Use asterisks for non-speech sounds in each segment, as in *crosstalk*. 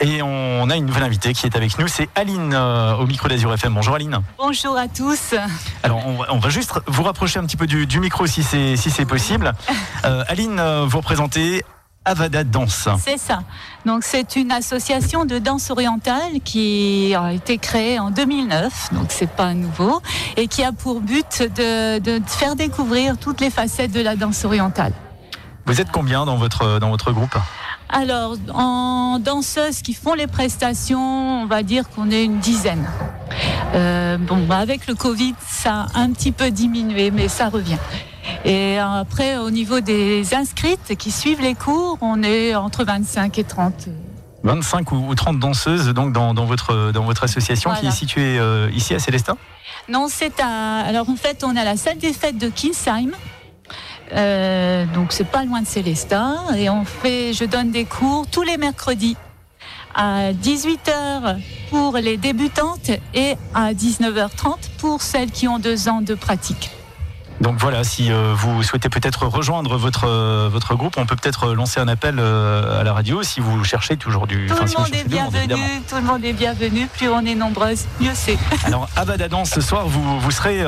Et on a une nouvelle invitée qui est avec nous, c'est Aline euh, au micro d'Azur FM. Bonjour Aline. Bonjour à tous. Alors on va, juste vous rapprocher un petit peu du, micro si c'est si possible. *laughs* Euh, Aline, euh, vous représentez Avada Danse. C'est ça. Donc c'est une association de danse orientale qui a été créée en 2009, donc c'est pas nouveau, et qui a pour but de, de faire découvrir toutes les facettes de la danse orientale. Vous êtes combien dans votre, dans votre groupe? Alors, en danseuses qui font les prestations, on va dire qu'on est une dizaine. Euh, bon, bah, avec le Covid, ça a un petit peu diminué, mais ça revient. Et après, au niveau des inscrites qui suivent les cours, on est entre 25 et 30. 25 ou 30 danseuses donc dans, votre, dans votre association qui est située euh, ici à Célestin? Non, c'est à. Alors en fait, on a la salle des fêtes de Kinsheim euh, donc c'est pas loin de Célestin et on fait, je donne des cours tous les mercredis à 18h pour les débutantes et à 19h30 pour celles qui ont deux ans de pratique. Donc voilà, si euh, vous souhaitez peut-être rejoindre votre, euh, votre groupe, on peut peut-être lancer un appel euh, à la radio si vous cherchez toujours du. Tout le monde est bienvenu, tout le monde est bienvenu. Plus on est nombreuses, mieux c'est. *laughs* Alors Abadadan, ce soir, vous, vous serez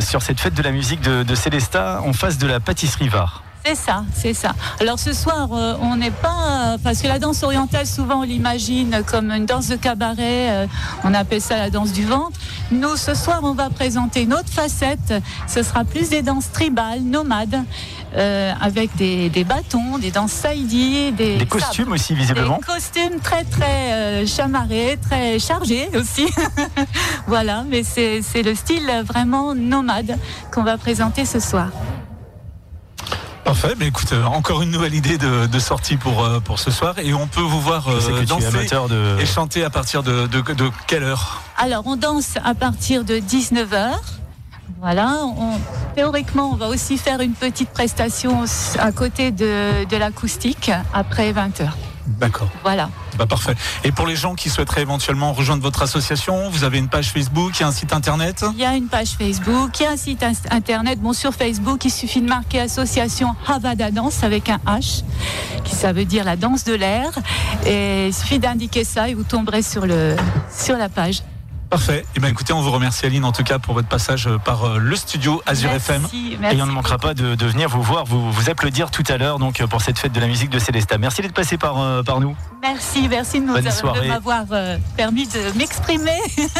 sur cette fête de la musique de, de Célesta en face de la pâtisserie Var. C'est ça, c'est ça. Alors ce soir, euh, on n'est pas parce que la danse orientale, souvent on l'imagine comme une danse de cabaret. Euh, on appelle ça la danse du ventre. Nous, ce soir, on va présenter une autre facette. Ce sera plus des danses tribales, nomades. Euh, avec des, bâtons, des danses saïdi, des, des costumes aussi visiblement. Des costumes très très chamarrés, très chargés aussi. *laughs* voilà, mais c'est le style vraiment nomade qu'on va présenter ce soir. Parfait, mais écoute, euh, encore une nouvelle idée de, sortie pour, euh, pour ce soir. Et on peut vous voir euh, danser et chanter à partir de, quelle heure? Alors, on danse à partir de 19h. Voilà, théoriquement, on va aussi faire une petite prestation à côté de, de l'acoustique après 20h. D'accord. Voilà. Bah, parfait. Et pour les gens qui souhaiteraient éventuellement rejoindre votre association, vous avez une page Facebook, il y a un site internet? Il y a une page Facebook, il y a un site internet. Bon, sur Facebook, il suffit de marquer association Havada Danse avec un H, qui ça veut dire la danse de l'air. Et il suffit d'indiquer ça et vous tomberez sur, le, sur la page. Parfait. Et eh bien, écoutez, on vous remercie Aline en tout cas pour votre passage euh, par euh, le studio Azure FM. et on ne manquera pas de, venir vous voir, vous, vous applaudir tout à l'heure donc pour cette fête de la musique de Célesta. Merci d'être passé par, euh, par nous. Merci, merci de, m'avoir permis de m'exprimer.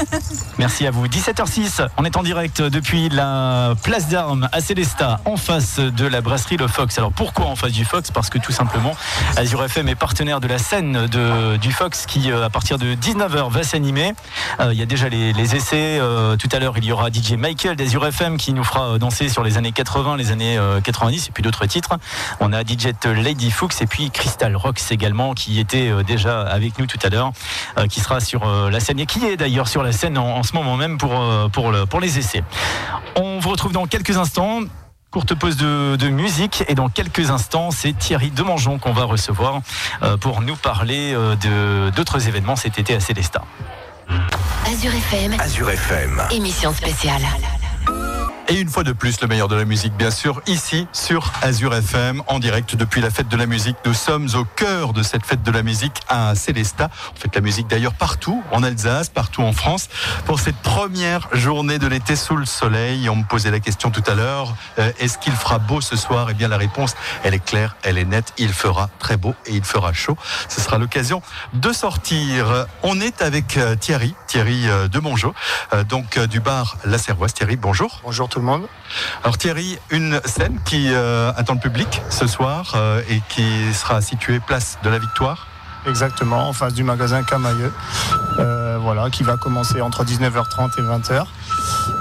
*laughs* merci à vous. 17h06, on est en direct depuis la place d'armes à Célesta, en face de la brasserie Le Fox. Alors pourquoi en face du Fox? Parce que tout simplement, Azure FM est partenaire de la scène de, du Fox qui, à partir de 19h, va s'animer. Il y a déjà les, essais. Euh, tout à l'heure, il y aura DJ Michael d'Azure FM qui nous fera euh, danser sur les années 80, les années 90 euh, et puis d'autres titres. On a DJ Lady Fuchs et puis Crystal Rocks également qui était déjà avec nous tout à l'heure, qui sera sur la scène et qui est d'ailleurs sur la scène en, ce moment même pour, pour, les essais. On vous retrouve dans quelques instants. Courte pause de, musique et dans quelques instants, c'est Thierry Demangeon qu'on va recevoir pour nous parler d'autres événements cet été à Célestat. Azure FM. Azure FM. Émission spéciale. Et une fois de plus, le meilleur de la musique, bien sûr, ici sur Azure FM, en direct depuis la fête de la musique. Nous sommes au cœur de cette fête de la musique à Célestat. On fait la musique d'ailleurs partout, en Alsace, partout en France, pour cette première journée de l'été sous le soleil. On me posait la question tout à l'heure, euh, est-ce qu'il fera beau ce soir? Eh bien, la réponse, elle est claire, elle est nette. Il fera très beau et il fera chaud. Ce sera l'occasion de sortir. On est avec euh, Thierry, Thierry euh, de Mongeau, donc du bar La Servoise. Thierry, bonjour. Bonjour tout le monde. Alors Thierry, une scène qui euh, attend le public ce soir euh, et qui sera située place de la Victoire. Exactement, en face du magasin Camailleux, euh, voilà, qui va commencer entre 19h30 et 20h.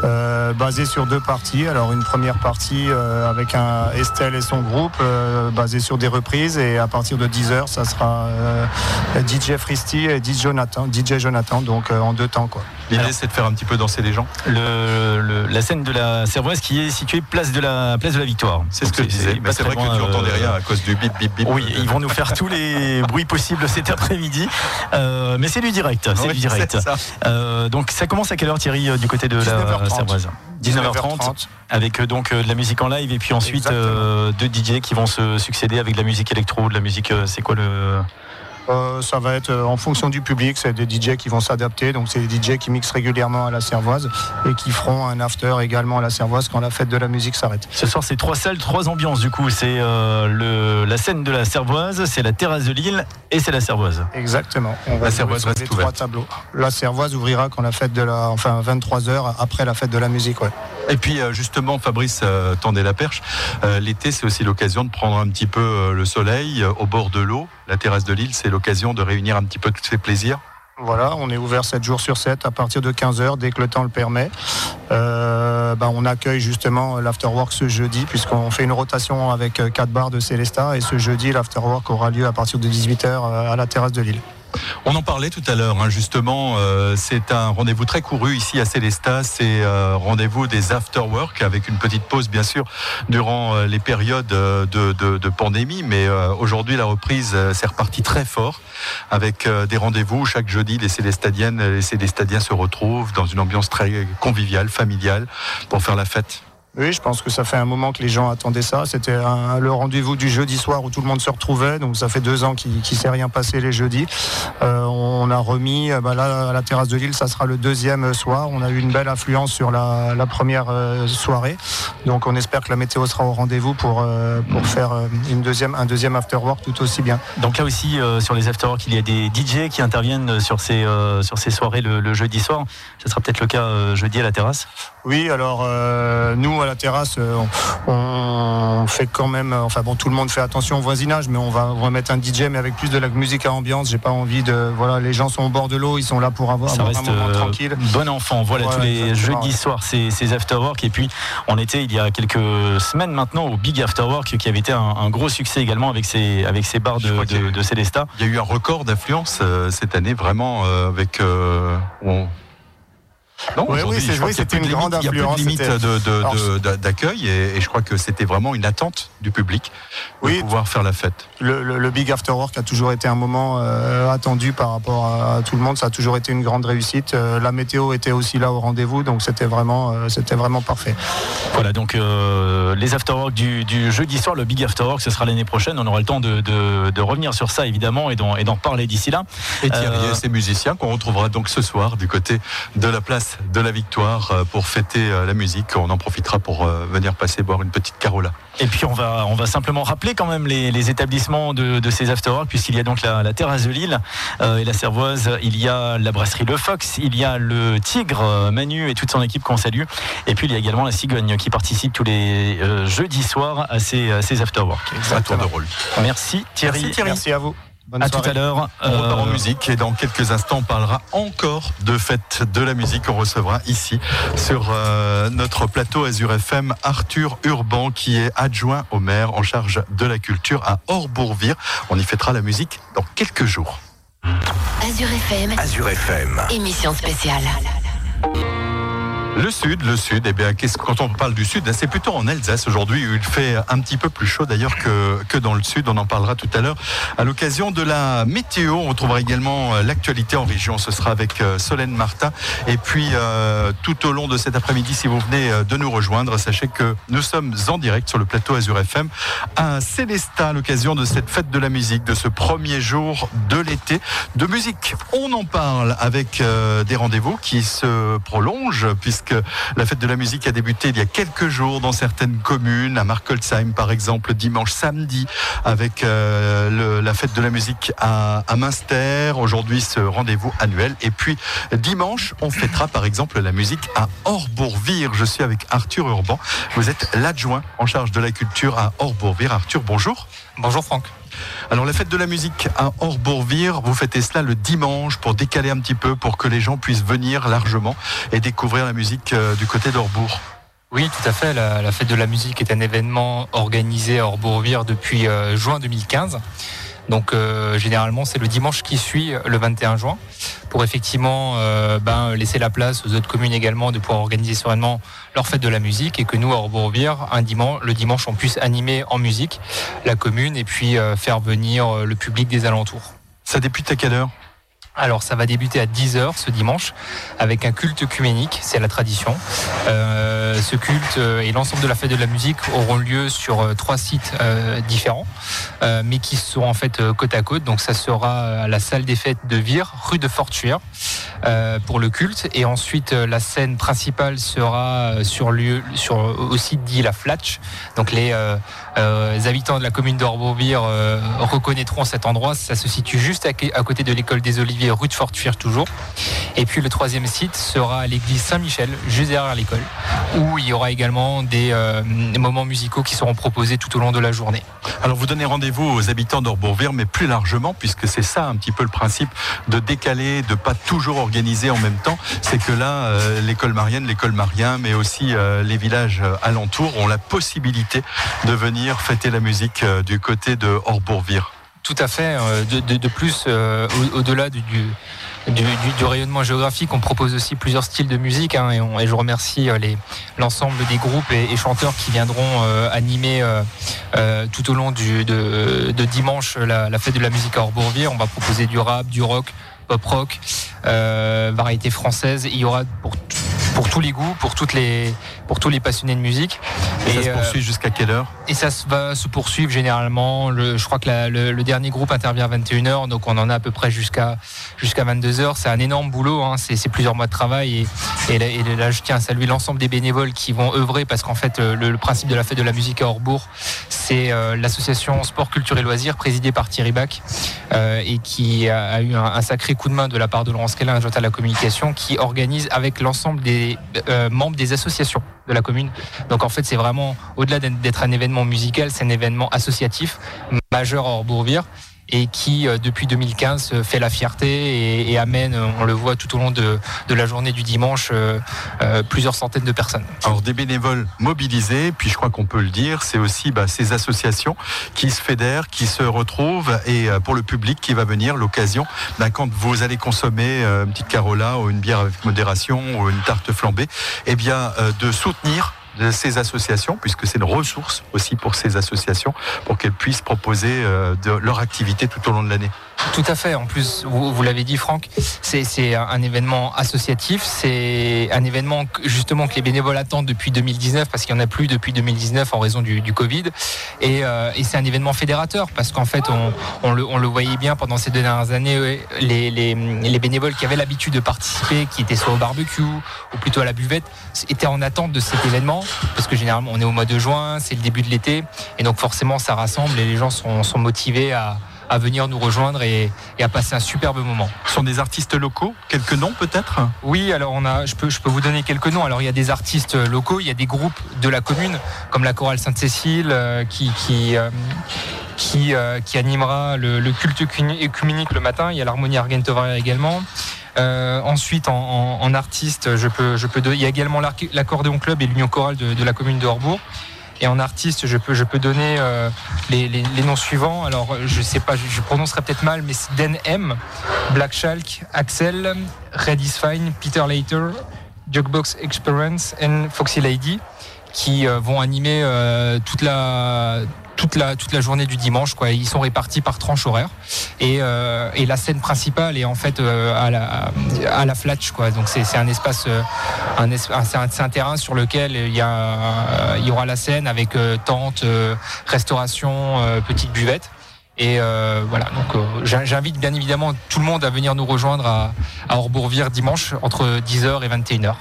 Euh, basé sur deux parties. Alors une première partie euh, avec un Estelle et son groupe, euh, basé sur des reprises, et à partir de 10h, ça sera DJ Fristy et DJ Jonathan, DJ Jonathan donc en deux temps quoi. L'idée c'est de faire un petit peu danser les gens. la scène de la Servoise qui est située place de la place de la Victoire. C'est ce que je disais. c'est vrai que tu n'entendais rien à cause du bip bip bip. Oui, ils vont nous faire tous les bruits possibles cet après-midi, mais c'est du direct, c'est du direct. Donc ça commence à quelle heure Thierry du côté de la 19h30. 19h30 avec euh, donc euh, de la musique en live et puis ensuite euh, deux DJ qui vont se succéder avec de la musique électro, de la musique c'est quoi le Euh, ça va être euh, en fonction du public, c'est des DJ qui vont s'adapter, donc c'est des DJ qui mixent régulièrement à la Servoise et qui feront un after également à la Servoise quand la fête de la musique s'arrête. Ce soir, c'est trois salles, trois ambiances du coup. C'est euh, la scène de la Servoise, c'est la terrasse de Lille et c'est la Servoise. Exactement. On va La Servoise reste les trois tableaux. La Servoise ouvrira quand la fête de la, enfin 23 h après la fête de la musique, ouais. Et puis euh, justement, Fabrice euh, tendait la perche. Euh, L'été, c'est aussi l'occasion de prendre un petit peu le soleil au bord de l'eau. La terrasse de l'île, c'est l'occasion de réunir un petit peu tous ces plaisirs. Voilà, on est ouvert 7 jours sur 7 à partir de 15h dès que le temps le permet. Ben, on accueille justement l'afterwork ce jeudi puisqu'on fait une rotation avec 4 bars de Célesta et ce jeudi l'afterwork aura lieu à partir de 18h à la terrasse de Lille. On en parlait tout à l'heure, hein, justement. euh, c'est un rendez-vous très couru ici à Célestat. C'est euh, rendez-vous des after-work avec une petite pause, bien sûr, durant euh, les périodes de, pandémie. Mais aujourd'hui, la reprise, euh, c'est reparti très fort avec des rendez-vous. Chaque jeudi, les Célestadiennes, les Célestadiens se retrouvent dans une ambiance très conviviale, familiale, pour faire la fête. Oui, je pense que ça fait un moment que les gens attendaient ça. C'était le rendez-vous du jeudi soir où tout le monde se retrouvait. Donc ça fait deux ans qu'il ne s'est rien passé les jeudis. Euh, on a remis, euh, bah là, à la terrasse de Lille, ça sera le deuxième soir. On a eu une belle influence sur la, la première euh, soirée. Donc on espère que la météo sera au rendez-vous pour, euh, pour faire une deuxième, un deuxième afterwork tout aussi bien. Donc là aussi, sur les afterwork, il y a des DJ qui interviennent sur ces, sur ces soirées le, le jeudi soir. Ce sera peut-être le cas jeudi à la terrasse. Oui, alors euh, nous à la terrasse, euh, on, on fait quand même, euh, enfin bon, tout le monde fait attention au voisinage, mais on va, on va mettre un DJ mais avec plus de la musique à ambiance. J'ai pas envie de, voilà, les gens sont au bord de l'eau, ils sont là pour avoir, Ça avoir reste un moment euh, tranquille. bon enfant. Voilà, Voilà, tous les jeudis soirs, ces, ces afterwork. Et puis, on était il y a quelques semaines maintenant au Big Afterwork, qui avait été un, un gros succès également avec ces, avec ces bars de, de, eu- de Célestat. Il y a eu un record d'affluence euh, cette année, vraiment, euh, avec. euh, Non, oui, c'était une grande limite- Il y a plus de limite d'accueil et, et je crois que c'était vraiment une attente du public de Oui. pouvoir faire la fête. Le, le- le Big Afterwork a toujours été un moment euh, attendu par rapport à, à tout le monde. Ça a toujours été une grande réussite. Euh, la météo était aussi là au rendez-vous, donc c'était vraiment, euh, c'était vraiment parfait. Voilà, donc les afterwork du, du jeudi soir, le Big Afterwork, ce sera l'année prochaine. On aura le temps de, de- de revenir sur ça, évidemment, et d'en parler d'ici là. Et Thierry et ses musiciens qu'on retrouvera donc ce soir du côté de la place de la Victoire euh, pour fêter euh, la musique. On en profitera pour euh, venir passer boire une petite carola. Et puis on va, on va simplement rappeler quand même les, les établissements de, de ces afterwork, puisqu'il y a donc la, la terrasse de Lille euh, et la Servoise, il y a la brasserie Le Fox, il y a le Tigre, euh, Manu et toute son équipe qu'on salue. Et puis il y a également la Cigogne qui participe tous les euh, jeudis soirs à ces, à ces afterwork. Un tour de rôle. Merci Thierry. Merci, Thierry. Merci à vous. Bonne À tout à l'heure. On repart en Euh, musique et dans quelques instants on parlera encore de fête de la musique. On recevra ici sur euh, notre plateau Azure FM Arthur Urban qui est adjoint au maire en charge de la culture à Orbourvire. On y fêtera la musique dans quelques jours. Azure FM, Azure FM. émission spéciale. Le sud, le sud, eh bien, quand on parle du sud, c'est plutôt en Alsace aujourd'hui où il fait un petit peu plus chaud d'ailleurs que, que dans le sud. On en parlera tout à l'heure. À l'occasion de la météo, on retrouvera également euh, l'actualité en région. Ce sera avec euh, Solène Martin. Et puis, euh, tout au long de cet après-midi, si vous venez de nous rejoindre, sachez que nous sommes en direct sur le plateau Azure FM à Célestat à l'occasion de cette fête de la musique, de ce premier jour de l'été. De musique, on en parle avec des rendez-vous qui se prolongent puisque la fête de la musique a débuté il y a quelques jours dans certaines communes, à Markolsheim par exemple, dimanche, samedi, avec euh, la fête de la musique à, à Münster. Aujourd'hui, ce rendez-vous annuel. Et puis dimanche, on fêtera par exemple la musique à Orbourvire. Je suis avec Arthur Urban. Vous êtes l'adjoint en charge de la culture à Orbourvire. Arthur, bonjour. Bonjour Franck. Alors la fête de la musique à Orbourvire, vous fêtez cela le dimanche pour décaler un petit peu, pour que les gens puissent venir largement et découvrir la musique euh, du côté d'Orbourg. Oui, tout à fait. La, fête de la musique est un événement organisé à Orbourvire depuis euh, juin 2015. Donc euh, généralement c'est le dimanche qui suit le 21 juin pour effectivement euh, ben, laisser la place aux autres communes également de pouvoir organiser sereinement leur fête de la musique et que nous à Orbourvire un le dimanche on puisse animer en musique la commune et puis euh, faire venir euh, le public des alentours. Ça débute à quelle heure? Alors ça va débuter à 10h ce dimanche avec un culte œcuménique, c'est la tradition. Euh, ce culte euh, et l'ensemble de la fête de la musique auront lieu sur euh, trois sites différents, mais qui seront en fait côte à côte. Donc ça sera à la salle des fêtes de Vire, rue de Fortuire, pour le culte. Et ensuite la scène principale sera sur lieu, sur au site dit la Flatch. Donc les habitants de la commune d'Orbeauvire reconnaîtront cet endroit. Ça se situe juste à côté de l'école des Oliviers rue de Fortuire toujours. Et puis le troisième site sera l'église Saint-Michel, juste derrière l'école, où il y aura également des, euh, moments musicaux qui seront proposés tout au long de la journée. Alors vous donnez rendez-vous aux habitants d'Orbourvire, mais plus largement, puisque c'est ça un petit peu le principe de décaler, de pas toujours organiser en même temps, c'est que là, euh, l'école marienne, l'école marien, mais aussi euh, les villages alentours ont la possibilité de venir fêter la musique du côté de Orbourvire. Tout à fait. Euh, de, plus, euh, au-delà du, rayonnement géographique, on propose aussi plusieurs styles de musique. Hein, et, je remercie euh, l'ensemble des groupes et, chanteurs qui viendront animer tout au long de, dimanche la, fête de la musique à Orbourvire. On va proposer du rap, du rock, pop rock, variété française. Il y aura pour pour tous les goûts, pour toutes les, pour tous les passionnés de musique. Et, ça se poursuit euh, jusqu'à quelle heure? Et ça va se poursuivre généralement. je crois que le, dernier groupe intervient à 21h, donc on en a à peu près jusqu'à jusqu'à 22h. C'est un énorme boulot, hein. c'est plusieurs mois de travail. Et, là, je tiens à saluer l'ensemble des bénévoles qui vont œuvrer parce qu'en fait, le, principe de la fête de la musique à Orbourg, c'est euh, l'association Sport, Culture et Loisirs présidée par Thierry Bach euh, et qui a, eu un, sacré coup de main de la part de Laurence Kellin, adjoint à la communication, qui organise avec l'ensemble des euh, membres des associations de la commune. Donc en fait, c'est vraiment, au-delà d'être un événement musical, c'est un événement associatif majeur à Orbourvire et qui euh, depuis 2015 fait la fierté et, amène, on le voit tout au long de, la journée du dimanche, euh, euh, plusieurs centaines de personnes. Alors des bénévoles mobilisés, puis je crois qu'on peut le dire, c'est aussi bah, ces associations qui se fédèrent, qui se retrouvent et pour le public qui va venir, l'occasion, bah, quand vous allez consommer une petite carola ou une bière avec modération ou une tarte flambée, eh bien de soutenir de ces associations, puisque c'est une ressource aussi pour ces associations, pour qu'elles puissent proposer euh, leur activité tout au long de l'année. Tout à fait. En plus, vous, l'avez dit, Franck, c'est un événement associatif. C'est un événement justement que les bénévoles attendent depuis 2019 parce qu'il n'y en a plus depuis 2019 en raison du, Covid. Euh, et, c'est un événement fédérateur parce qu'en fait, on, le, voyait bien pendant ces deux dernières années, les, les bénévoles qui avaient l'habitude de participer, qui étaient soit au barbecue ou plutôt à la buvette, étaient en attente de cet événement parce que généralement, on est au mois de juin, c'est le début de l'été, et donc forcément, ça rassemble et les gens sont motivés à à venir nous rejoindre et, à passer un superbe moment. Ce sont des artistes locaux Quelques noms peut-être? Oui, alors on a, je peux, je peux vous donner quelques noms. Alors il y a des artistes locaux, il y a des groupes de la commune, comme la chorale Sainte-Cécile, euh, qui, qui, euh, qui, euh, qui, animera le, culte écuménique le matin. Il y a l'harmonie Argentovaria également. ensuite, en, artiste, je peux, je peux, il y a également l'accordéon club et l'union chorale de, de, la commune de Horbourg. Et en artiste, je peux, je peux donner euh, les, noms suivants. Alors, je sais pas, je, prononcerai peut-être mal, mais c'est Den M, Black Shalk, Axel, Red is Fine, Peter Later, Jukebox Experience et Foxy Lady qui euh, vont animer euh, toute la toute la, toute la journée du dimanche. Quoi. Ils sont répartis par tranche horaire. Et, euh, et la scène principale est en fait euh, à, la, à la Flatch. Quoi. Donc c'est un espace, euh, un, c'est un, terrain sur lequel il y, a, il y aura la scène avec tente, restauration, petite buvette. Et euh, voilà, donc euh, j'invite bien évidemment tout le monde à venir nous rejoindre à, à Orbourvire dimanche entre 10h et 21h.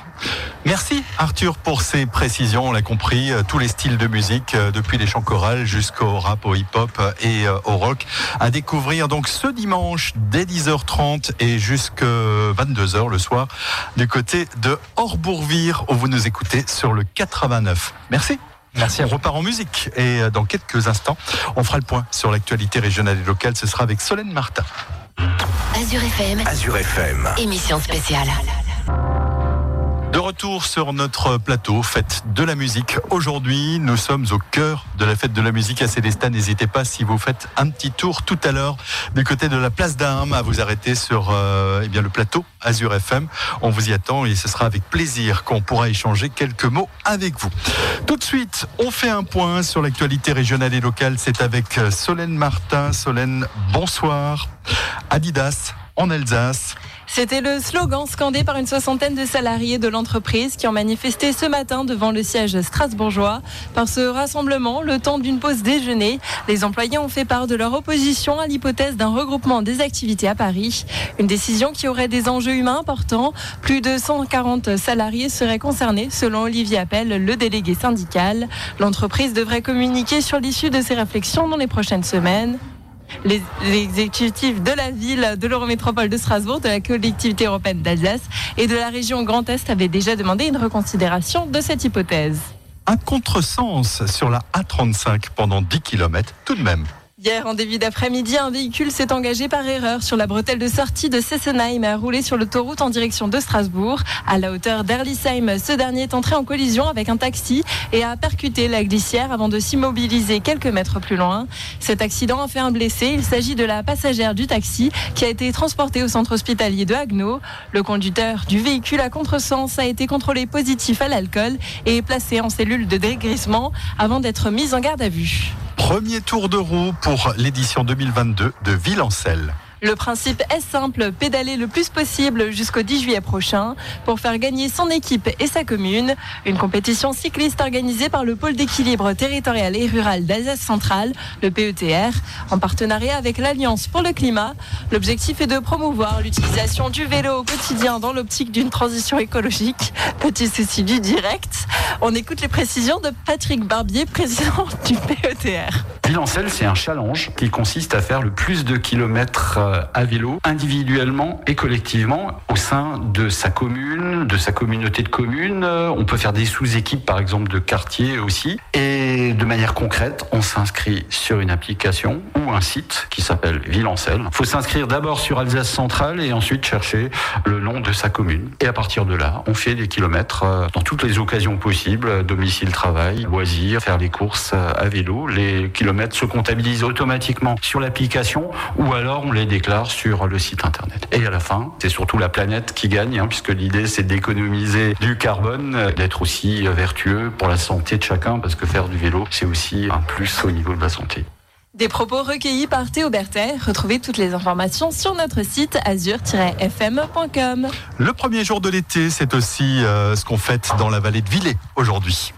Merci Arthur pour ces précisions, on l'a compris, euh, tous les styles de musique, depuis les chants chorales jusqu'au rap, au hip-hop et au rock, à découvrir donc ce dimanche dès 10h30 et jusqu'à 22h le soir du côté de Orbourvire où vous nous écoutez sur le 89. Merci. Merci. On repart en musique et euh, dans quelques instants, on fera le point sur l'actualité régionale et locale. Ce sera avec Solène Martin. Azure FM. Azure FM. Émission spéciale. De retour sur notre plateau, fête de la musique. Aujourd'hui, nous sommes au cœur de la fête de la musique à Célestat. N'hésitez pas, si vous faites un petit tour tout à l'heure du côté de la place d'Armes, à vous arrêter sur euh, eh bien, le plateau Azure FM. On vous y attend et ce sera avec plaisir qu'on pourra échanger quelques mots avec vous. Tout de suite, on fait un point sur l'actualité régionale et locale. C'est avec Solène Martin. Solène, bonsoir. Adidas en Alsace. C'était le slogan scandé par une soixantaine de salariés de l'entreprise qui ont manifesté ce matin devant le siège strasbourgeois. Par ce rassemblement, le temps d'une pause déjeuner, les employés ont fait part de leur opposition à l'hypothèse d'un regroupement des activités à Paris. Une décision qui aurait des enjeux humains importants. Plus de 140 salariés seraient concernés, selon Olivier Appel, le délégué syndical. L'entreprise devrait communiquer sur l'issue de ces réflexions dans les prochaines semaines. Les, exécutifs de la ville, de l'Eurométropole de Strasbourg, de la collectivité européenne d'Alsace et de la région Grand Est avaient déjà demandé une reconsidération de cette hypothèse. Un contresens sur la A35 pendant 10 km tout de même. Hier, en début d'après-midi, un véhicule s'est engagé par erreur sur la bretelle de sortie de Sessenheim et a roulé sur l'autoroute en direction de Strasbourg. À la hauteur d'Erlisheim, ce dernier est entré en collision avec un taxi et a percuté la glissière avant de s'immobiliser quelques mètres plus loin. Cet accident a fait un blessé. Il s'agit de la passagère du taxi qui a été transportée au centre hospitalier de Haguenau. Le conducteur du véhicule à contresens a été contrôlé positif à l'alcool et placé en cellule de dégrissement avant d'être mis en garde à vue. Premier tour de roue pour l'édition 2022 de Villancelle. Le principe est simple, pédaler le plus possible jusqu'au 10 juillet prochain pour faire gagner son équipe et sa commune. Une compétition cycliste organisée par le pôle d'équilibre territorial et rural d'Alsace centrale, le PETR, en partenariat avec l'Alliance pour le climat. L'objectif est de promouvoir l'utilisation du vélo au quotidien dans l'optique d'une transition écologique. Petit souci du direct. On écoute les précisions de Patrick Barbier, président du PETR. Villancelle, c'est un challenge qui consiste à faire le plus de kilomètres euh, à vélo, individuellement et collectivement, au sein de sa commune, de sa communauté de communes. Euh, on peut faire des sous-équipes, par exemple, de quartier aussi. Et de manière concrète, on s'inscrit sur une application ou un site qui s'appelle Villancelle. Il faut s'inscrire d'abord sur Alsace Centrale et ensuite chercher le nom de sa commune. Et à partir de là, on fait des kilomètres euh, dans toutes les occasions possibles, domicile, travail, loisirs, faire les courses à vélo. Les kilomètres se comptabilisent automatiquement sur l'application ou alors on les déclare sur le site internet. Et à la fin, c'est surtout la planète qui gagne, hein, puisque l'idée c'est d'économiser du carbone, d'être aussi vertueux pour la santé de chacun, parce que faire du vélo, c'est aussi un plus au niveau de la santé. Des propos recueillis par Théo Berthet. Retrouvez toutes les informations sur notre site azur-fm.com. Le premier jour de l'été, c'est aussi euh, ce qu'on fête dans la vallée de Villers aujourd'hui.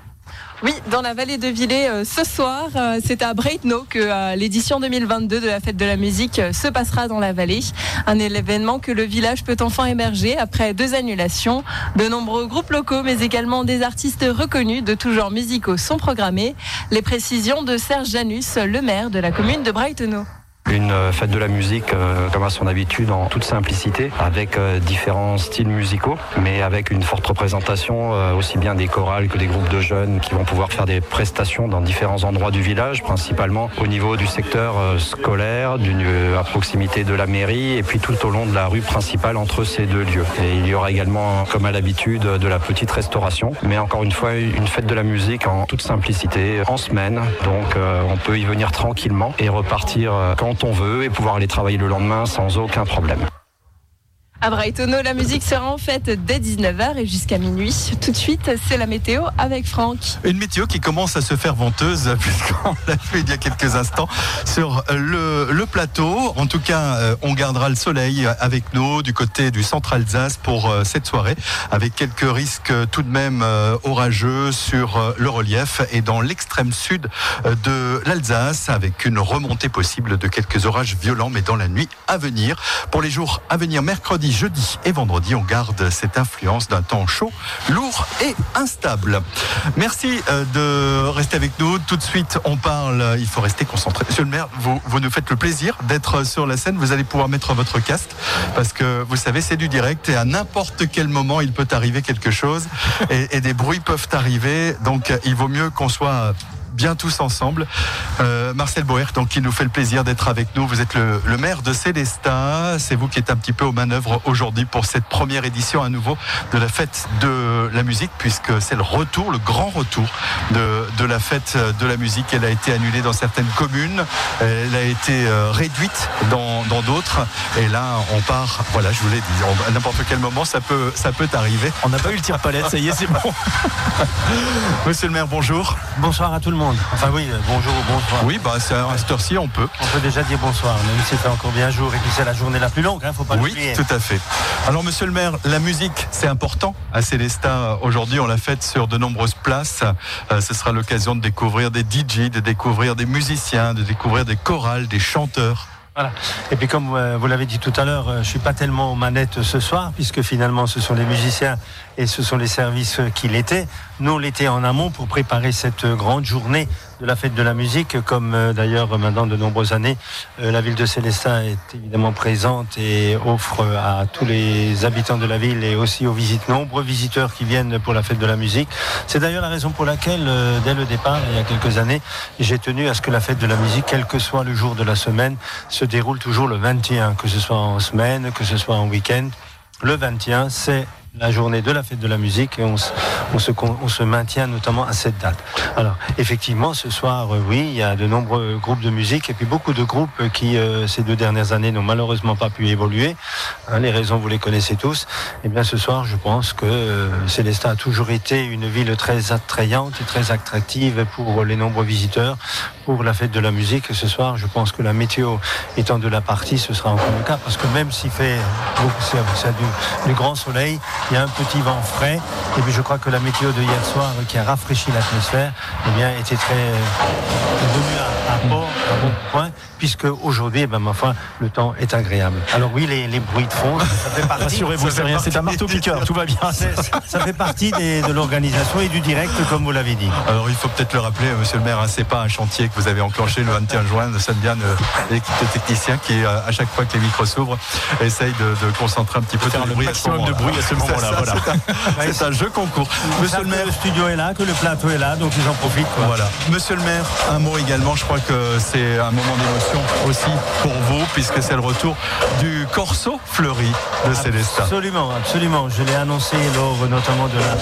Oui, dans la vallée de Villers euh, ce soir, euh, c'est à Breitno que euh, l'édition 2022 de la fête de la musique se passera dans la vallée. Un événement que le village peut enfin émerger après deux annulations. De nombreux groupes locaux, mais également des artistes reconnus de tous genres musicaux sont programmés. Les précisions de Serge Janus, le maire de la commune de Breitno. Une euh, fête de la musique euh, comme à son habitude en toute simplicité avec euh, différents styles musicaux mais avec une forte représentation aussi bien des chorales que des groupes de jeunes qui vont pouvoir faire des prestations dans différents endroits du village principalement au niveau du secteur scolaire, à proximité de la mairie et puis tout au long de la rue principale entre ces deux lieux. Et il y aura également comme à l'habitude de la petite restauration mais encore une fois une fête de la musique en toute simplicité en semaine donc on peut y venir tranquillement et repartir quand on veut et pouvoir aller travailler le lendemain sans aucun problème. À Brightono, la musique sera en fait dès 19h et jusqu'à minuit. Tout de suite, c'est la météo avec Franck. Une météo qui commence à se faire venteuse, *laughs* puisqu'on l'a fait il y a quelques instants sur le, plateau. En tout cas, euh, on gardera le soleil avec nous du côté du centre Alsace pour euh, cette soirée, avec quelques risques tout de même euh, orageux sur le relief et dans l'extrême sud de l'Alsace, avec une remontée possible de quelques orages violents, mais dans la nuit à venir. Pour les jours à venir, mercredi, jeudi et vendredi, on garde cette influence d'un temps chaud, lourd et instable. Merci euh, de rester avec nous. Tout de suite, on parle. Il faut rester concentré. Monsieur le maire, vous, nous faites le plaisir d'être sur la scène. Vous allez pouvoir mettre votre casque parce que vous savez, c'est du direct et à n'importe quel moment, il peut arriver quelque chose et des bruits peuvent arriver. Donc, il vaut mieux qu'on soit bien tous ensemble. Euh, Marcel Boer, donc, qui nous fait le plaisir d'être avec nous. Vous êtes le, maire de Célestat. C'est vous qui êtes un petit peu aux manœuvres aujourd'hui pour cette première édition à nouveau de la fête de la musique, puisque c'est le retour, le grand retour de, de la fête de la musique. Elle a été annulée dans certaines communes. Elle a été euh, réduite dans d'autres. et là, on part, voilà, je vous l'ai dit, à n'importe quel moment, ça peut, ça peut arriver. On n'a pas eu le tir palette, ça y est, c'est bon. *laughs* Monsieur le maire, bonjour. Bonsoir à tout le monde. Monde. Enfin oui, euh, bonjour ou bonsoir. Oui, bah c'est à cette heure-ci, on peut. On peut déjà dire bonsoir, même s'il fait encore bien jour et que c'est la journée la plus longue, hein, faut pas Oui, tout à fait. Alors, monsieur le maire, la musique, c'est important à Célestat. Aujourd'hui, on l'a faite sur de nombreuses places. Euh, ce sera l'occasion de découvrir des DJ, de découvrir des musiciens, de découvrir des chorales, des chanteurs. Voilà. Et puis comme euh, vous l'avez dit tout à l'heure, euh, je suis pas tellement aux manettes ce soir, puisque finalement ce sont les musiciens et ce sont les services qui l'étaient. Nous, on en amont pour préparer cette grande journée de la fête de la musique, comme euh, d'ailleurs maintenant de nombreuses années, euh, la ville de Célestin est évidemment présente et offre euh, à tous les habitants de la ville et aussi aux visites, nombreux visiteurs qui viennent pour la fête de la musique. C'est d'ailleurs la raison pour laquelle, dès le départ, il y a quelques années, j'ai tenu à ce que la fête de la musique, quel que soit le jour de la semaine, se déroule toujours le 21, que ce soit en semaine, que ce soit en week-end. Le 21, c'est la journée de la fête de la musique et on se, maintient notamment à cette date. Alors, effectivement, ce soir, euh, oui, il y a de nombreux groupes de musique et puis beaucoup de groupes qui, euh, ces deux dernières années, n'ont malheureusement pas pu évoluer. Hein, les raisons, vous les connaissez tous. Eh bien, ce soir, je pense que euh, Célestat a toujours été une ville très attrayante et très attractive pour les nombreux visiteurs, pour la fête de la musique. Et ce soir, je pense que la météo étant de la partie, ce sera encore le cas, parce que même s'il fait c'est du grand soleil, il y a un petit vent frais. Et puis, je crois que la météo de hier soir, euh, qui a rafraîchi l'atmosphère, eh bien, était très euh, venue à, à bord, à bon point, puisque aujourd'hui, eh ben, ma foi, le temps est agréable. Alors oui, les, les bruits de fond, ça fait partie. *laughs* Rassurez-vous, c'est rien, c'est un marteau-piqueur, tout va bien. *laughs* Ça fait partie des- de l'organisation et du direct, comme vous l'avez dit. Alors, il faut peut-être le rappeler, euh, monsieur le maire, hein, c'est pas un chantier que vous avez enclenché le 21 juin. Nous sommes bien euh, l'équipe de techniciens qui, à chaque fois que les micros s'ouvrent, essaye de, de concentrer un petit peu Faire tout le bruit maximum de moment-là. bruit à ce moment-là, Ça, voilà. C'est un, un jeu concours. Monsieur le maire, le studio est là, que le plateau est là, donc ils en profitent. quoi. Voilà. Monsieur le maire, un mot également. Je crois que c'est un moment d'émotion aussi pour vous, puisque c'est le retour du Corso fleuri de Célestat. Absolument, absolument. Je l'ai annoncé lors notamment de la,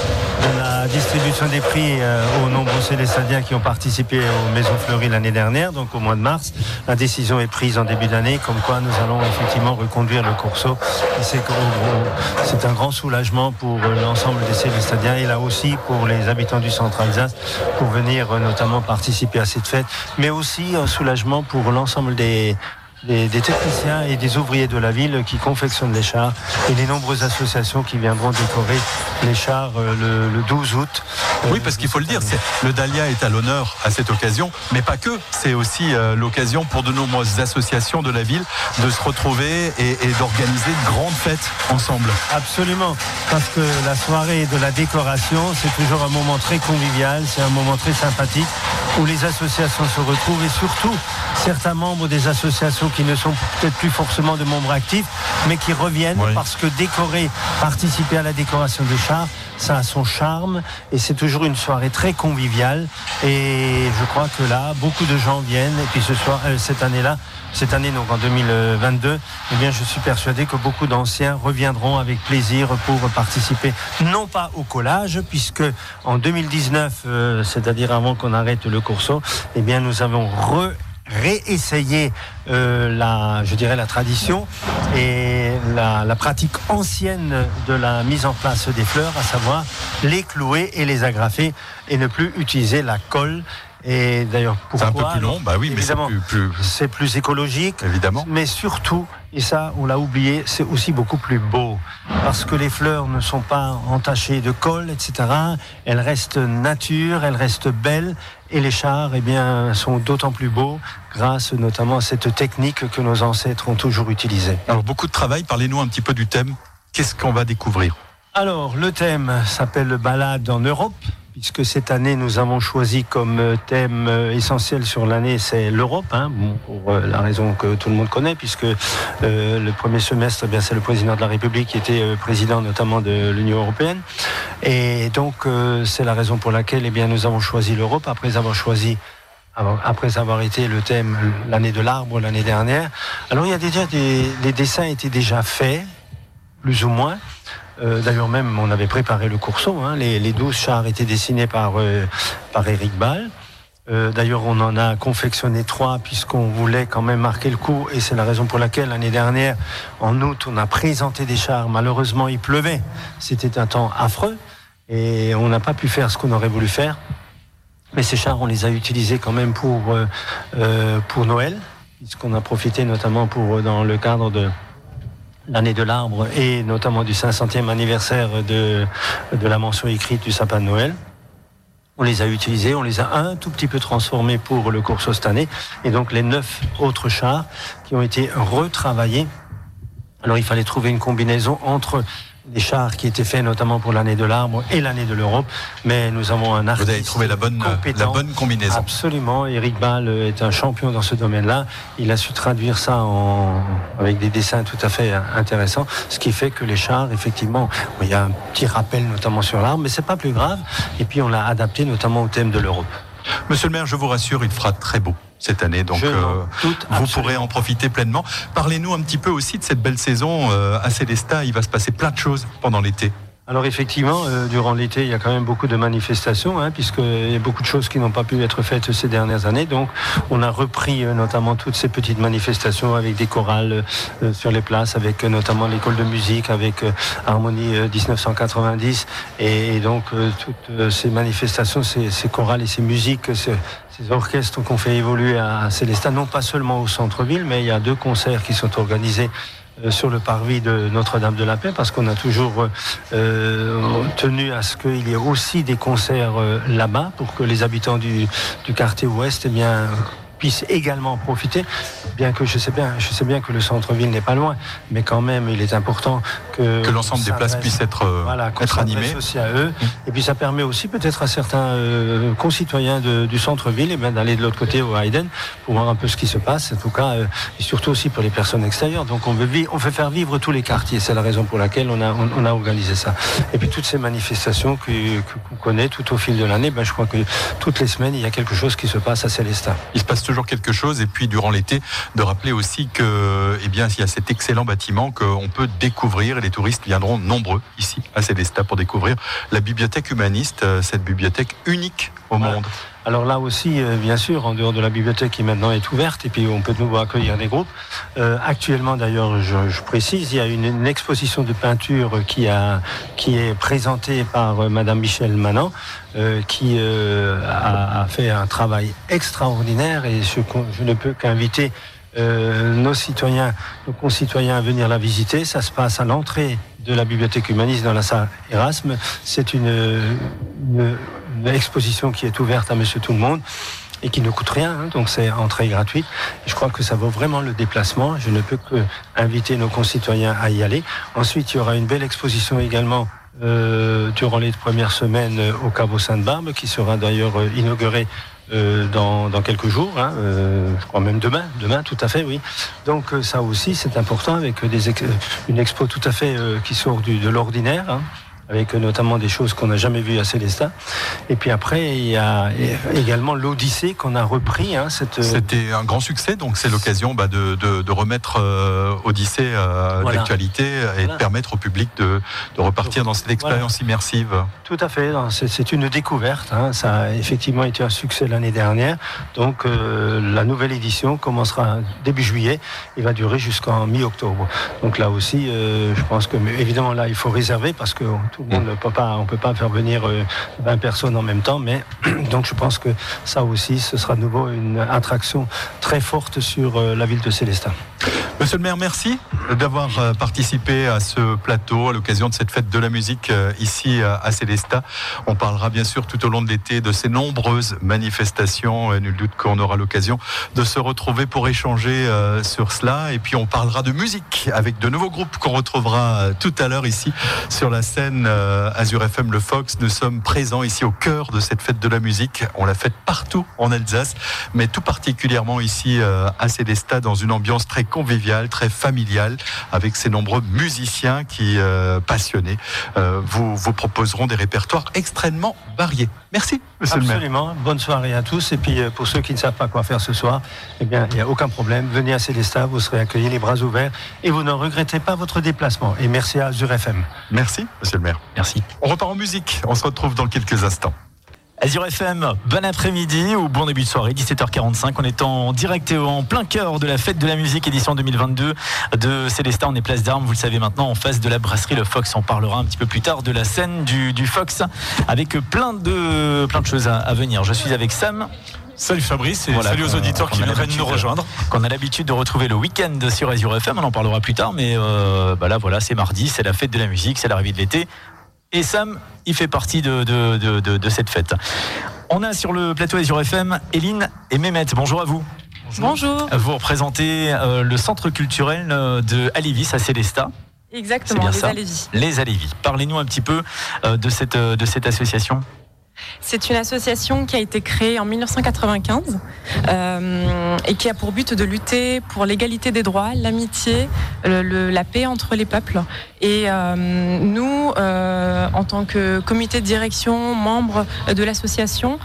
de la distribution des prix euh, aux nombreux Célestadiens qui ont participé aux Maisons Fleuries l'année dernière, donc au mois de mars. La décision est prise en début d'année, comme quoi nous allons effectivement reconduire le Corso. C'est un grand soulagement pour l'ensemble des Célestadiens et là aussi pour les habitants du centre Alsace pour venir euh, notamment participer à cette fête, mais aussi un soulagement pour l'ensemble des des, des techniciens et des ouvriers de la ville qui confectionnent les chars et les nombreuses associations qui viendront décorer les chars euh, le, le 12 août. euh, Oui, parce qu'il faut le dire, le Dahlia est à l'honneur à cette occasion, mais pas que. C'est aussi euh, l'occasion pour de nombreuses associations de la ville de se retrouver et, et d'organiser de grandes fêtes ensemble. Absolument, parce que la soirée de la décoration, c'est toujours un moment très convivial, c'est un moment très sympathique où les associations se retrouvent et surtout certains membres des associations qui ne sont peut-être plus forcément de membres actifs, mais qui reviennent Oui. parce que décorer, participer à la décoration des chars, ça a son charme et c'est toujours une soirée très conviviale. Et je crois que là, beaucoup de gens viennent. Et puis ce soir, euh, cette année-là, cette année donc en 2022, eh bien je suis persuadé que beaucoup d'anciens reviendront avec plaisir pour participer, non pas au collage, puisque en 2019, euh, c'est-à-dire avant qu'on arrête le Corso, eh bien nous avons re réessayé euh, la, je dirais la tradition et la, la pratique ancienne de la mise en place des fleurs, à savoir les clouer et les agrafer et ne plus utiliser la colle. Et d'ailleurs, C'est pourquoi un peu plus long, bah oui, mais c'est plus- c'est plus écologique, évidemment. mais surtout, et ça on l'a oublié, c'est aussi beaucoup plus beau. Parce que les fleurs ne sont pas entachées de colle, etc. Elles restent nature, elles restent belles. Et les chars, eh bien, sont d'autant plus beaux grâce notamment à cette technique que nos ancêtres ont toujours utilisée. Alors beaucoup de travail. Parlez-nous un petit peu du thème. Qu'est-ce qu'on va découvrir Alors, le thème s'appelle Balade en Europe, puisque cette année, nous avons choisi comme euh, thème euh, essentiel sur l'année, c'est l'Europe, hein, bon, pour euh, la raison que tout le monde connaît, puisque euh, le premier semestre, eh bien, c'est le président de la République qui était euh, président notamment de l'Union européenne. Et donc, euh, c'est la raison pour laquelle eh bien, nous avons choisi l'Europe, après avoir choisi après avoir été le thème l'année de l'arbre l'année dernière. Alors il y a déjà des les dessins étaient déjà faits, plus ou moins. Euh, D'ailleurs même on avait préparé le courson. Hein. Les, les 12 chars étaient dessinés par euh, par Eric Ball. Euh, D'ailleurs, on en a confectionné trois puisqu'on voulait quand même marquer le coup et c'est la raison pour laquelle l'année dernière, en août, on a présenté des chars. Malheureusement, il pleuvait. C'était un temps affreux et on n'a pas pu faire ce qu'on aurait voulu faire. Mais ces chars, on les a utilisés quand même pour, pour Noël, puisqu'on a profité notamment pour, dans le cadre de l'année de l'arbre et notamment du 500e anniversaire de, de la mention écrite du sapin de Noël. On les a utilisés, on les a un tout petit peu transformés pour le course cette année. Et donc les neuf autres chars qui ont été retravaillés. Alors il fallait trouver une combinaison entre des chars qui étaient faits notamment pour l'année de l'arbre et l'année de l'Europe. Mais nous avons un artiste Vous avez trouvé la bonne, la bonne combinaison. Absolument. Eric Ball est un champion dans ce domaine-là. Il a su traduire ça en, avec des dessins tout à fait intéressants. Ce qui fait que les chars, effectivement, il y a un petit rappel notamment sur l'arbre, mais c'est pas plus grave. Et puis on l'a adapté notamment au thème de l'Europe. Monsieur le maire, je vous rassure, il fera très beau cette année. Donc euh, vous pourrez en profiter pleinement. Parlez-nous un petit peu aussi de cette belle saison euh, à Célestat. Il va se passer plein de choses pendant l'été. Alors effectivement, euh, durant l'été, il y a quand même beaucoup de manifestations, hein, puisqu'il y a beaucoup de choses qui n'ont pas pu être faites ces dernières années. Donc on a repris euh, notamment toutes ces petites manifestations avec des chorales euh, sur les places, avec notamment l'école de musique, avec Harmonie 1990. Et, donc toutes ces manifestations, ces, chorales et ces musiques, ces, orchestres qu'on fait évoluer à Célestin, non pas seulement au centre-ville, mais il y a deux concerts qui sont organisés euh, sur le parvis de Notre-Dame de la Paix parce qu'on a toujours euh, tenu à ce qu'il y ait aussi des concerts euh, là-bas pour que les habitants du, du quartier ouest eh bien, puisse également profiter, bien que je sais bien, je sais bien que le centre-ville n'est pas loin, mais quand même, il est important que, que l'ensemble des places puissent être, euh, voilà, être animées. aussi à eux. Mmh. Et puis ça permet aussi peut-être à certains euh, concitoyens de, du centre-ville eh d'aller de l'autre côté au Hayden pour voir un peu ce qui se passe, en tout cas, euh, et surtout aussi pour les personnes extérieures. Donc on veut, on veut faire vivre tous les quartiers, c'est la raison pour laquelle on a, on, a organisé ça. Et puis toutes ces manifestations que, qu'on connaît tout au fil de l'année, ben, je crois que toutes les semaines, il y a quelque chose qui se passe à Célestin. Il se passe toujours quelque chose. Et puis durant l'été, de rappeler aussi que, eh bien, il y a cet excellent bâtiment qu'on peut découvrir et les touristes viendront nombreux ici à Célestat pour découvrir la bibliothèque humaniste, euh, cette bibliothèque unique au monde. Alors là aussi, euh, bien sûr, en dehors de la bibliothèque qui maintenant est ouverte, et puis on peut de nouveau accueillir des groupes. Euh, actuellement, d'ailleurs, je, précise, il y a une, exposition de peinture qui, est présentée par Madame Michel Manan, qui a, fait un travail extraordinaire, et je, je ne peux qu'inviter nos citoyens, nos concitoyens à venir la visiter. Ça se passe à l'entrée de la bibliothèque humaniste dans la salle Erasme. C'est une, exposition qui est ouverte à Monsieur Tout le Monde et qui ne coûte rien, hein, donc c'est entrée gratuite. Je crois que ça vaut vraiment le déplacement. Je ne peux que inviter nos concitoyens à y aller. Ensuite, il y aura une belle exposition également euh, durant les premières semaines au Caveau Sainte-Barbe, qui sera d'ailleurs euh, inaugurée euh, dans, quelques jours, hein, euh, je crois même demain, demain tout à fait, oui. Donc euh, ça aussi c'est important avec des une expo tout à fait qui sort du, de l'ordinaire. Hein avec notamment des choses qu'on n'a jamais vues à Célestin. Et puis après, il y a également l'Odyssée qu'on a repris. Hein, cette... C'était un grand succès, donc c'est l'occasion bah, de, de, remettre euh, Odyssée euh, d'actualité et de permettre au public de, de repartir dans cette expérience immersive. Tout à fait, c'est une découverte. Hein. Ça a effectivement été un succès l'année dernière. Donc euh, la nouvelle édition commencera début juillet et va durer jusqu'en mi-octobre. Donc là aussi, euh, je pense que évidemment là, il faut réserver parce que on ne peut pas, peut pas faire venir 20 euh, personnes en même temps, mais *clears throat* donc je pense que ça aussi, ce sera de nouveau une attraction très forte sur euh, la ville de Célestin. Monsieur le maire, merci d'avoir euh, participé à ce plateau à l'occasion de cette fête de la musique ici à Célestat. On parlera bien sûr tout au long de l'été de ces nombreuses manifestations. Nul doute qu'on aura l'occasion de se retrouver pour échanger sur cela. Et puis on parlera de musique avec de nouveaux groupes qu'on retrouvera tout à l'heure ici sur la scène euh, Azure FM Le Fox. Nous sommes présents ici au cœur de cette fête de la musique. On l'a faite partout en Alsace, mais tout particulièrement ici euh, à Célestat dans une ambiance très conviviale, très familiale, avec ces nombreux musiciens qui, euh, passionnés, vous, vous proposeront des répertoires extrêmement variés. Merci, monsieur le maire. Absolument. Bonne soirée à tous. Et puis, pour ceux qui ne savent pas quoi faire ce soir, eh bien, il n'y a aucun problème. Venez à Célestat, vous serez accueillis les bras ouverts et vous ne regrettez pas votre déplacement. Et merci à Azure FM. Merci, monsieur le maire. Merci. On repart en musique. On se retrouve dans quelques instants. Azure FM, bon après-midi ou bon début de soirée, 17h45. On est en direct et en plein cœur de la fête de la musique édition 2022 de Célestin. On est place d'armes, vous le savez maintenant, en face de la brasserie Le Fox. On parlera un petit peu plus tard de la scène du, du Fox avec plein de, plein de choses à, à venir. Je suis avec Sam. Salut Fabrice et salut aux auditeurs qui viennent nous rejoindre. Qu'on a l'habitude de retrouver le week-end sur Azure FM, on en parlera plus tard, mais euh, bah là voilà, c'est mardi, c'est la fête de la musique, c'est l'arrivée de l'été. Et Sam, il fait partie de, de, de, de, cette fête. On a sur le plateau Azure FM Eline et Mehmet. Bonjour à vous. Bonjour. Vous représentez euh, le centre culturel euh, de Alivis à Célestat. Exactement, les Alévis. Les Alévis. Parlez-nous un petit peu de cette, de cette association. C'est une association qui a été créée en 1995 euh, et qui a pour but de lutter pour l'égalité des droits, l'amitié, la paix entre les peuples. Et euh, nous, euh, en tant que comité de direction, membres de l'association,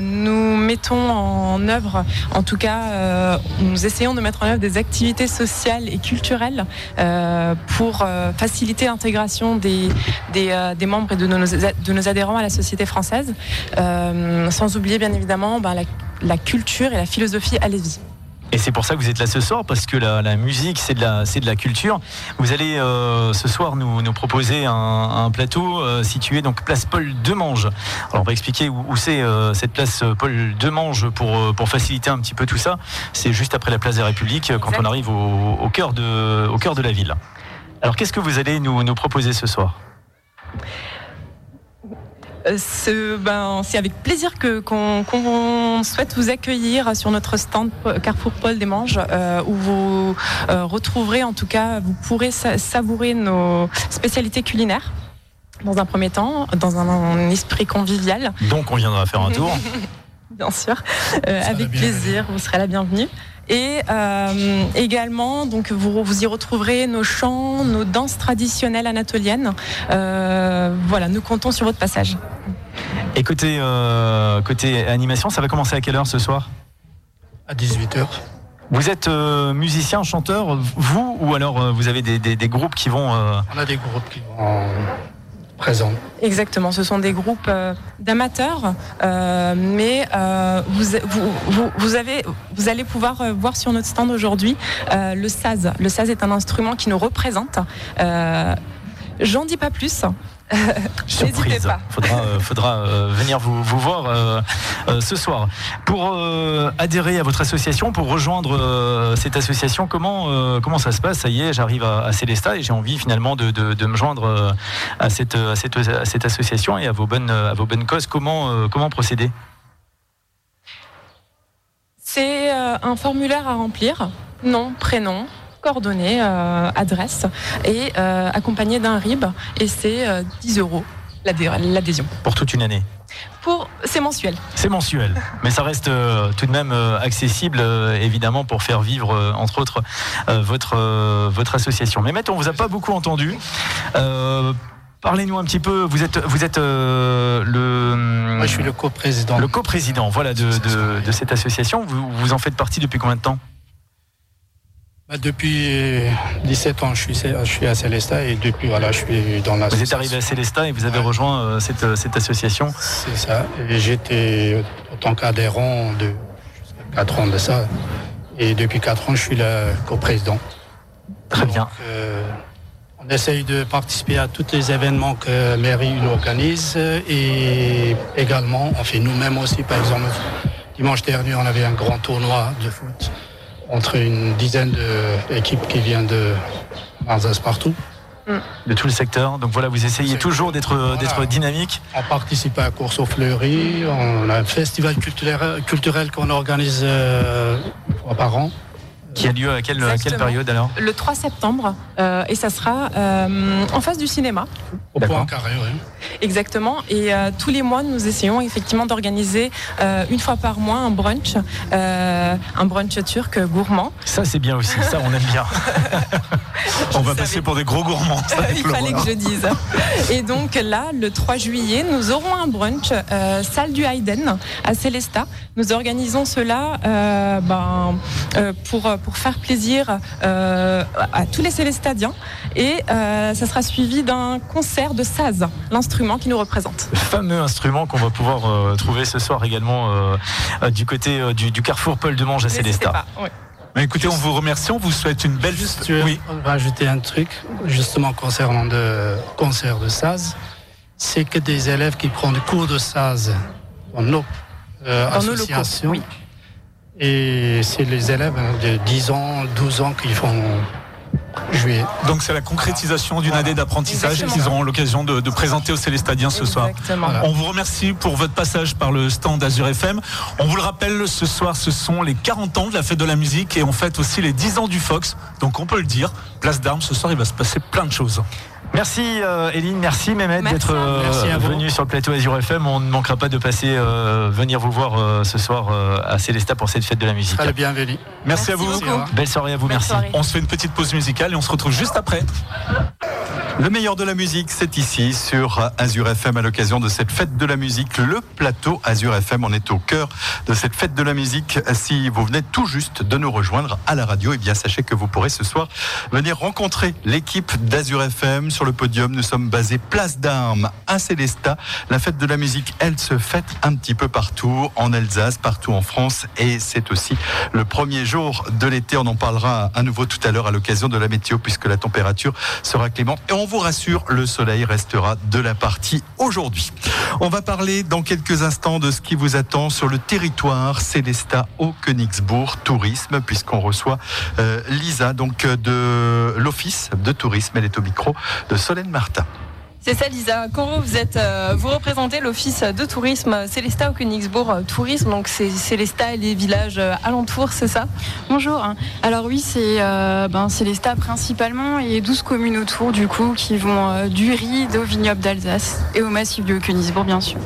nous mettons en œuvre, en tout cas, nous essayons de mettre en œuvre des activités sociales et culturelles pour faciliter l'intégration des, des, membres et de nos, de nos adhérents à la société française. Euh, sans oublier bien évidemment ben, la, culture et la philosophie Alévi. Et c'est pour ça que vous êtes là ce soir, parce que la, musique, c'est de la, c'est de la culture. Vous allez euh, ce soir nous, nous proposer un, plateau euh, situé donc place Paul Demange. Alors on va expliquer où, c'est cette place Paul Demange pour, pour faciliter un petit peu tout ça. C'est juste après la place des Républiques, quand on arrive au, au, cœur de, au cœur de la ville. Alors qu'est-ce que vous allez nous, nous proposer ce soir? Euh, ben, c'est avec plaisir que qu'on souhaite vous accueillir sur notre stand Carrefour Paul des Manges, euh, où vous euh, retrouverez, en tout cas, vous pourrez savourer nos spécialités culinaires. Dans un premier temps, dans un, esprit convivial. Donc on viendra faire un tour. *laughs* Bien sûr, avec plaisir, vous serez la bienvenue. Et euh, également, donc vous, vous y retrouverez nos chants, nos danses traditionnelles anatoliennes. Euh, voilà, nous comptons sur votre passage. Et côté, euh, côté animation, ça va commencer à quelle heure ce soir? À 18h. Vous êtes musicien, chanteur, vous, ou alors vous avez des, des groupes qui vont... On a des groupes qui vont Exactement, ce sont des groupes euh, d'amateurs, euh, mais euh, vous, vous, vous, avez, vous allez pouvoir voir sur notre stand aujourd'hui le saz. Le saz est un instrument qui nous représente. J'en dis pas plus. *laughs* Surprise. Pas. Faudra, euh, faudra euh, venir vous, vous voir euh, ce soir. Pour adhérer à votre association, pour rejoindre cette association, comment, comment ça se passe? Ça y est, j'arrive à, à, Célestat et j'ai envie finalement de, de, de me joindre à cette, à, cette, à cette, association et à vos bonnes, à vos bonnes causes. Comment, comment procéder? C'est un formulaire à remplir, nom, prénom, coordonnées, euh, adresse, et euh, accompagné d'un RIB. Et c'est 10 euh, euros l'adhésion. Pour toute une année pour c'est mensuel. C'est mensuel, *laughs* mais ça reste tout de même accessible évidemment pour faire vivre entre autres votre votre association. Mais mettons, on vous a pas beaucoup entendu. Parlez-nous un petit peu. Vous êtes, vous êtes le. Moi, je suis le coprésident. Le coprésident, voilà, de, de, de, cette association. Vous, vous en faites partie depuis combien de temps? Depuis 17 ans, je suis, je suis à Célestat et depuis, voilà, je suis dans la. Vous êtes arrivé à Célestat et vous avez rejoint euh, cette, euh, cette, association C'est ça. J'étais en tant qu'adhérent de 4 ans de ça. Et depuis 4 ans, je suis le coprésident. Très bien. Euh, on essaye de participer à tous les événements que mairie organise et également, on fait nous-mêmes aussi, par exemple, dimanche dernier, on avait un grand tournoi de foot entre une dizaine d'équipes qui viennent de Alsace partout. Mm. De tout le secteur. Donc voilà, vous essayez toujours d'être dynamique. On participe à la course aux fleuries. On a un festival culturel, culturel qu'on organise euh, une fois par an. Qui a lieu à quelle, quelle période alors Le 3 septembre. Euh, et ça sera euh, en face du cinéma. Au point carré, oui. Exactement. Et euh, tous les mois, nous essayons effectivement d'organiser une fois par mois un brunch, un brunch turc gourmand. Ça, c'est bien aussi. Ça, on aime bien. *laughs* on va passer pour des gros gourmands. Il fallait que je dise. Et donc là, le 3 juillet, nous aurons un brunch salle du Hayden à Célestat. Nous organisons cela ben, pour pour faire plaisir euh, à tous les Célestadiens. Et euh, ça sera suivi d'un concert de saz, l'instrument qui nous représente. Le fameux instrument qu'on va pouvoir euh, trouver ce soir également euh, euh, du côté euh, du, du carrefour Paul de Mange à Célestat. oui. Mais écoutez, on vous remercie, on vous souhaite une belle. Juste, tu veux Oui. rajouter un truc, justement concernant le concert de saz, c'est que des élèves qui prennent des cours de saz dans nos, euh, Dans nos locaux, associations. oui. Et c'est les élèves hein, de 10 ans, 12 ans qui font jouer. Donc c'est la concrétisation d'une année d'apprentissage qu'ils auront l'occasion de, de présenter aux Célestadiens ce soir. Voilà. On vous remercie pour votre passage par le stand Azure FM. On vous le rappelle, ce soir, ce sont les 40 ans de la fête de la musique et on fête aussi les 10 ans du Fox. Donc on peut le dire, place d'armes, ce soir, il va se passer plein de choses. Merci euh, Eline, merci Mehmet Merci d'être euh, venu sur le plateau Azure FM. On ne manquera pas de passer euh, venir vous voir euh, ce soir euh, à Célestat pour cette fête de la musique. Très bienvenue. Merci, à vous. beaucoup. Belle soirée à vous, Belle merci. soirée. On se fait une petite pause musicale et on se retrouve juste après. Le meilleur de la musique, c'est ici sur Azure FM à l'occasion de cette fête de la musique. Le plateau Azure FM, on est au cœur de cette fête de la musique. Si vous venez tout juste de nous rejoindre à la radio, eh bien sachez que vous pourrez ce soir venir rencontrer l'équipe d'Azure FM sur le podium. Nous sommes basés place d'Armes à Célestat. La fête de la musique, elle se fête un petit peu partout en Alsace, partout en France et c'est aussi le premier jour de l'été. On en parlera à nouveau tout à l'heure à l'occasion de la météo puisque la température sera clémente. Et on vous rassure, le soleil restera de la partie aujourd'hui. On va parler dans quelques instants de ce qui vous attend sur le territoire Célestat au Königsbourg Tourisme puisqu'on reçoit euh, Lisa donc euh, de l'Office de tourisme. Elle est au micro de Solène Martin. C'est ça, Lisa. Coro, vous êtes, euh, vous représentez l'office de tourisme Célestat au Königsbourg euh, Tourisme. Donc c'est Célestat et les villages euh, alentours, c'est ça? Bonjour. Alors oui, c'est euh, ben, Célestat principalement et 12 communes autour du coup qui vont euh, du Ride au vignoble d'Alsace et au massif du Haut-Königsbourg bien sûr.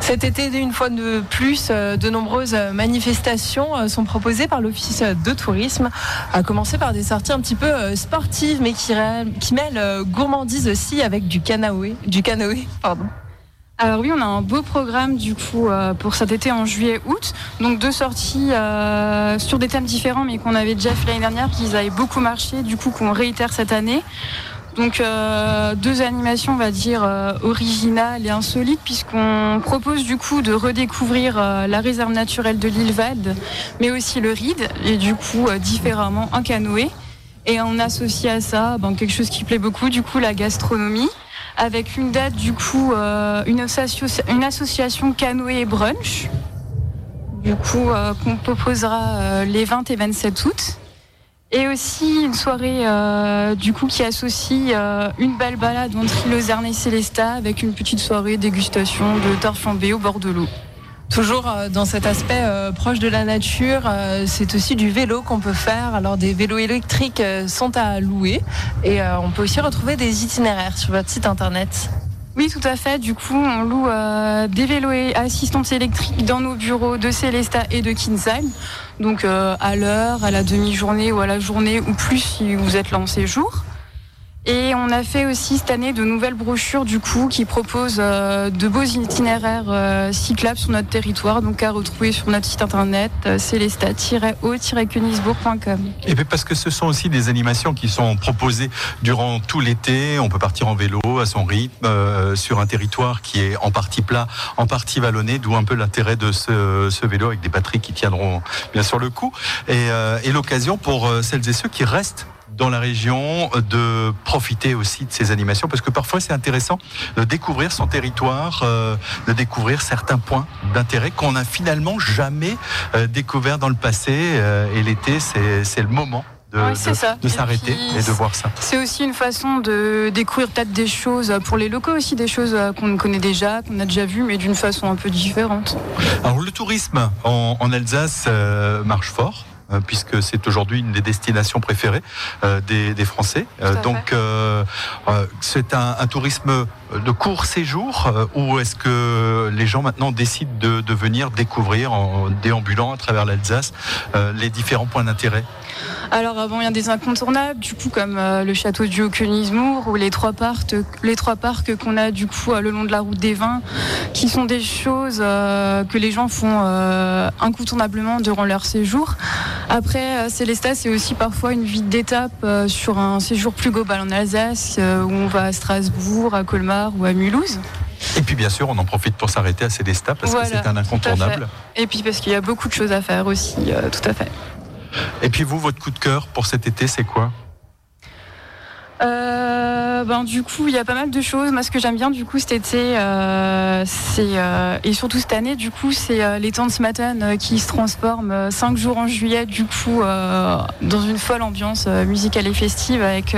Cet été, une fois de plus, de nombreuses manifestations sont proposées par l'Office de tourisme, à commencer par des sorties un petit peu sportives, mais qui, mêlent gourmandise aussi avec du Du canoë pardon. Alors oui, on a un beau programme du coup euh, pour cet été en juillet-août. Donc deux sorties euh, sur des thèmes différents mais qu'on avait déjà fait l'année dernière, qui avaient beaucoup marché, du coup qu'on réitère cette année. Donc euh, deux animations, on va dire, originales et insolites, puisqu'on propose du coup de redécouvrir la réserve naturelle de l'île Vade, mais aussi le ride, et du coup différemment en canoë. Et on associe à ça ben, quelque chose qui plaît beaucoup, du coup la gastronomie, avec une date du coup, euh, une, associa- une association canoë et brunch, du coup euh, qu'on proposera euh, les 20 et 27 août. Et aussi une soirée du coup qui associe une belle balade entre Île et Célestat avec une petite soirée dégustation de tarte flambée au bord de l'eau. Toujours euh, dans cet aspect euh, proche de la nature, euh, c'est aussi du vélo qu'on peut faire. Alors des vélos électriques euh, sont à louer et euh, on peut aussi retrouver des itinéraires sur votre site internet. Oui, tout à fait. Du coup, on loue euh, des vélos et assistantes électriques dans nos bureaux de Célestat et de Kinsheim. Donc à l'heure, à la demi-journée ou à la journée ou plus si vous êtes là en séjour. Et on a fait aussi cette année de nouvelles brochures du coup qui proposent euh, de beaux itinéraires euh, cyclables sur notre territoire, donc à retrouver sur notre site internet euh, célestat-o-königsbourg.com. Et puis parce que ce sont aussi des animations qui sont proposées durant tout l'été. On peut partir en vélo à son rythme sur un territoire qui est en partie plat, en partie vallonné, d'où un peu l'intérêt de ce, vélo avec des batteries qui tiendront bien sûr le coup. Et, l'occasion pour celles et ceux qui restent dans la région euh, de profiter aussi de ces animations parce que parfois c'est intéressant de découvrir son territoire, euh, de découvrir certains points d'intérêt qu'on n'a finalement jamais euh, découvert dans le passé euh, et l'été c'est le moment de, s'arrêter et de voir ça. C'est aussi une façon de découvrir peut-être des choses pour les locaux aussi, des choses qu'on connaît déjà, qu'on a déjà vues, mais d'une façon un peu différente. Alors le tourisme en, en Alsace euh, marche fort. Euh, Puisque c'est aujourd'hui une des destinations préférées euh, des, des Français. Euh, donc, euh, euh, c'est un, un tourisme de court séjour euh, ou est-ce que les gens maintenant décident de, de venir découvrir en déambulant à travers l'Alsace euh, les différents points d'intérêt? Alors bon, il y a des incontournables, du coup comme euh, le château du Haut-Königsbourg ou les trois parcs, les trois parcs qu'on a du coup euh, le long de la route des vins, qui sont des choses euh, que les gens font incontournablement durant leur séjour. Après, Célestat, c'est aussi parfois une vie d'étape sur un séjour plus global en Alsace, où on va à Strasbourg, à Colmar ou à Mulhouse. Et puis bien sûr, on en profite pour s'arrêter à Célestat parce Voilà, que c'est un incontournable. Et puis parce qu'il y a beaucoup de choses à faire aussi, euh, tout à fait. Et puis vous, votre coup de cœur pour cet été, c'est quoi? Euh, ben, du coup, il y a pas mal de choses. Moi, ce que j'aime bien, du coup, cet été, euh, c'est euh, et surtout cette année, du coup, c'est euh, les temps de ce matin qui se transforment euh, cinq jours en juillet, du coup, dans une folle ambiance musicale et festive avec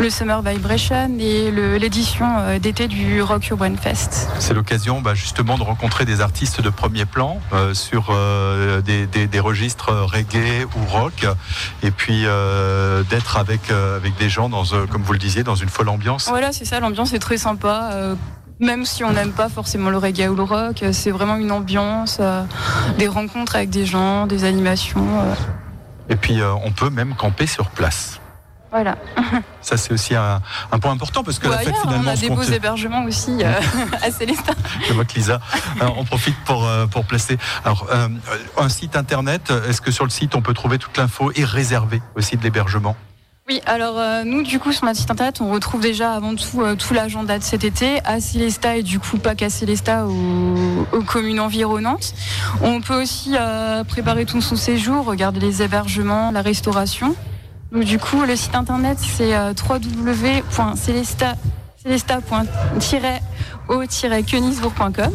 le Summer Vibration et l'édition d'été du Rock Urban Fest. C'est l'occasion bah, justement de rencontrer des artistes de premier plan sur des, registres reggae ou rock, et puis d'être avec, des gens, dans, euh, comme vous le disiez, dans une folle ambiance. Voilà, c'est ça, l'ambiance est très sympa. euh, même si on n'aime pas forcément le reggae ou le rock, euh, c'est vraiment une ambiance, euh, des rencontres avec des gens, des animations. euh, Et puis euh, on peut même camper sur place. voilà. Ça c'est aussi un, un point important parce que la fête hein, finalement on a des beaux hébergements aussi euh, *laughs* à Célestin. Je vois que Lisa, euh, on profite pour, euh, pour placer. Alors, euh, un site internet, est-ce que sur le site on peut trouver toute l'info et réserver aussi de l'hébergement? Oui, alors euh, nous, du coup, sur notre site internet, on retrouve déjà avant tout euh, tout l'agenda de cet été à Célestat et du coup pas qu'à Célestat, aux, communes environnantes. On peut aussi euh, préparer tout son séjour, regarder les hébergements, la restauration. Donc du coup, le site internet, c'est euh, www.célestat-o-königsbourg.com.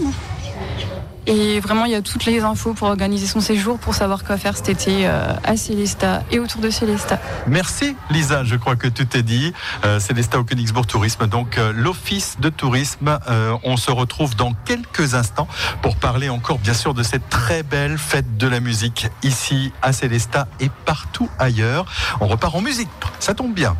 Et vraiment, il y a toutes les infos pour organiser son séjour, pour savoir quoi faire cet été euh, à Célestat et autour de Célestat. Merci Lisa, je crois que tout est dit. Euh, Célestat au Königsbourg Tourisme, donc euh, l'Office de tourisme. On se retrouve dans quelques instants pour parler encore bien sûr de cette très belle fête de la musique ici à Célestat et partout ailleurs. On repart en musique, ça tombe bien.